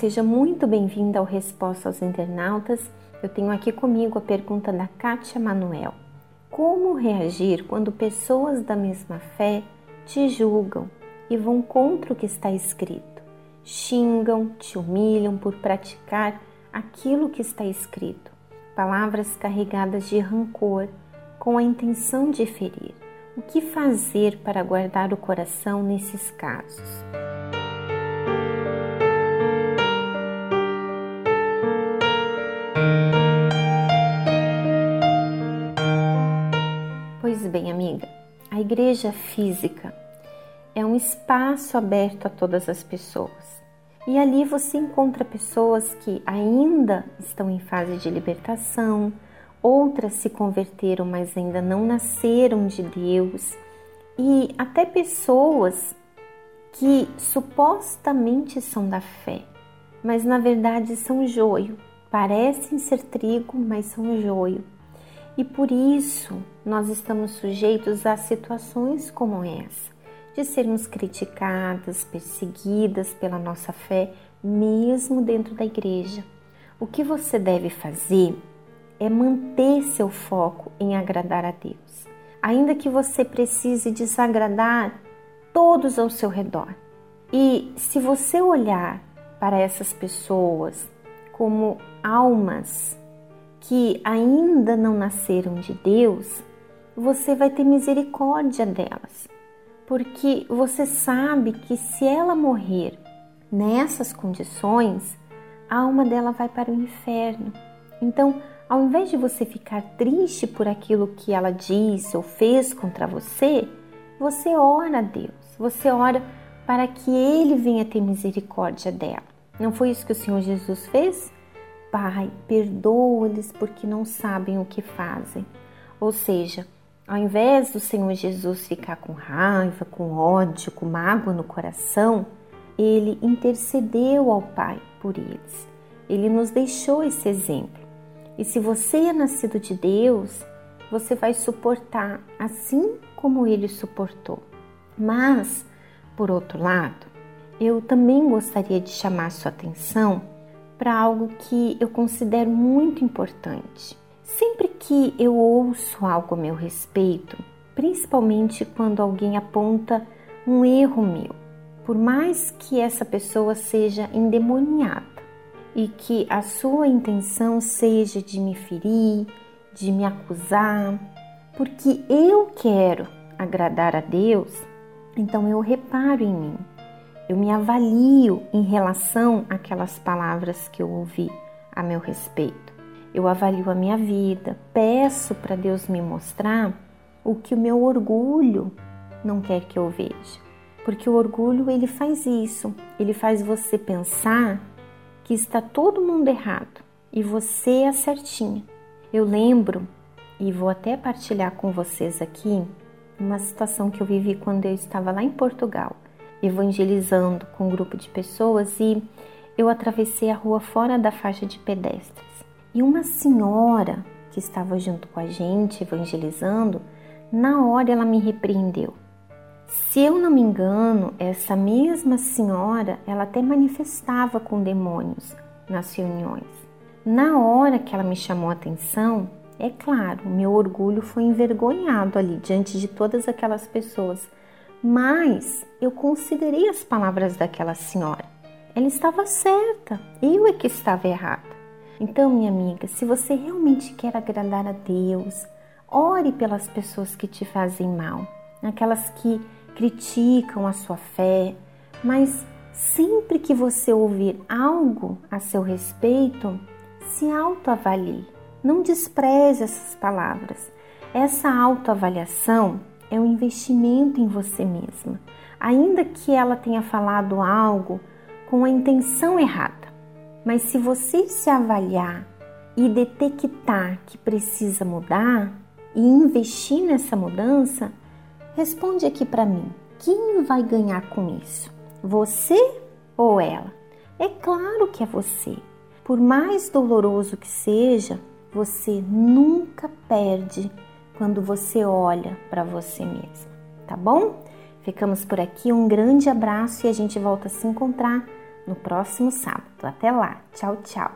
seja muito bem-vinda ao Resposta aos Internautas. Eu tenho aqui comigo a pergunta da Kátia Manuel. Como reagir quando pessoas da mesma fé te julgam e vão contra o que está escrito? Xingam, te humilham por praticar aquilo que está escrito. Palavras carregadas de rancor com a intenção de ferir. O que fazer para guardar o coração nesses casos? Igreja física é um espaço aberto a todas as pessoas. E ali você encontra pessoas que ainda estão em fase de libertação, outras se converteram, mas ainda não nasceram de Deus, e até pessoas que supostamente são da fé, mas na verdade são joio. Parecem ser trigo, mas são joio. E por isso nós estamos sujeitos a situações como essa, de sermos criticadas, perseguidas pela nossa fé, mesmo dentro da igreja. O que você deve fazer é manter seu foco em agradar a Deus, ainda que você precise desagradar todos ao seu redor. E se você olhar para essas pessoas como almas que ainda não nasceram de Deus, você vai ter misericórdia delas, porque você sabe que se ela morrer nessas condições, a alma dela vai para o inferno. Então, ao invés de você ficar triste por aquilo que ela disse ou fez contra você, você ora a Deus, você ora para que Ele venha ter misericórdia dela. Não foi isso que o Senhor Jesus fez? Pai, perdoa-lhes porque não sabem o que fazem. Ou seja, ao invés do Senhor Jesus ficar com raiva, com ódio, com mágoa no coração, ele intercedeu ao Pai por eles. Ele nos deixou esse exemplo. E se você é nascido de Deus, você vai suportar assim como ele suportou. Mas, por outro lado, eu também gostaria de chamar sua atenção para algo que eu considero muito importante. Sempre que eu ouço algo a meu respeito, principalmente quando alguém aponta um erro meu, por mais que essa pessoa seja endemoniada, e que a sua intenção seja de me ferir, de me acusar, porque eu quero agradar a Deus, então eu reparo em mim, eu me avalio em relação àquelas palavras que eu ouvi a meu respeito. Eu avalio a minha vida, peço para Deus me mostrar o que o meu orgulho não quer que eu veja. Porque o orgulho ele faz isso, ele faz você pensar que está todo mundo errado e você é certinha. Eu lembro e vou até partilhar com vocês aqui uma situação que eu vivi quando eu estava lá em Portugal, evangelizando com um grupo de pessoas e eu atravessei a rua fora da faixa de pedestres. E uma senhora que estava junto com a gente evangelizando, na hora ela me repreendeu. Se eu não me engano, essa mesma senhora, ela até manifestava com demônios nas reuniões. Na hora que ela me chamou a atenção, é claro, meu orgulho foi envergonhado ali diante de todas aquelas pessoas, mas eu considerei as palavras daquela senhora. Ela estava certa, eu é que estava errada. Então, minha amiga, se você realmente quer agradar a Deus, ore pelas pessoas que te fazem mal, aquelas que criticam a sua fé, mas sempre que você ouvir algo a seu respeito, se autoavalie. Não despreze essas palavras. Essa autoavaliação é um investimento em você mesma, ainda que ela tenha falado algo com a intenção errada. Mas se você se avaliar e detectar que precisa mudar e investir nessa mudança, Responde aqui para mim: quem vai ganhar com isso? Você ou ela? É claro que é você. Por mais doloroso que seja, você nunca perde quando você olha para você mesmo, tá bom? Ficamos por aqui, um grande abraço e a gente volta a se encontrar no próximo sábado. Até lá, tchau, tchau.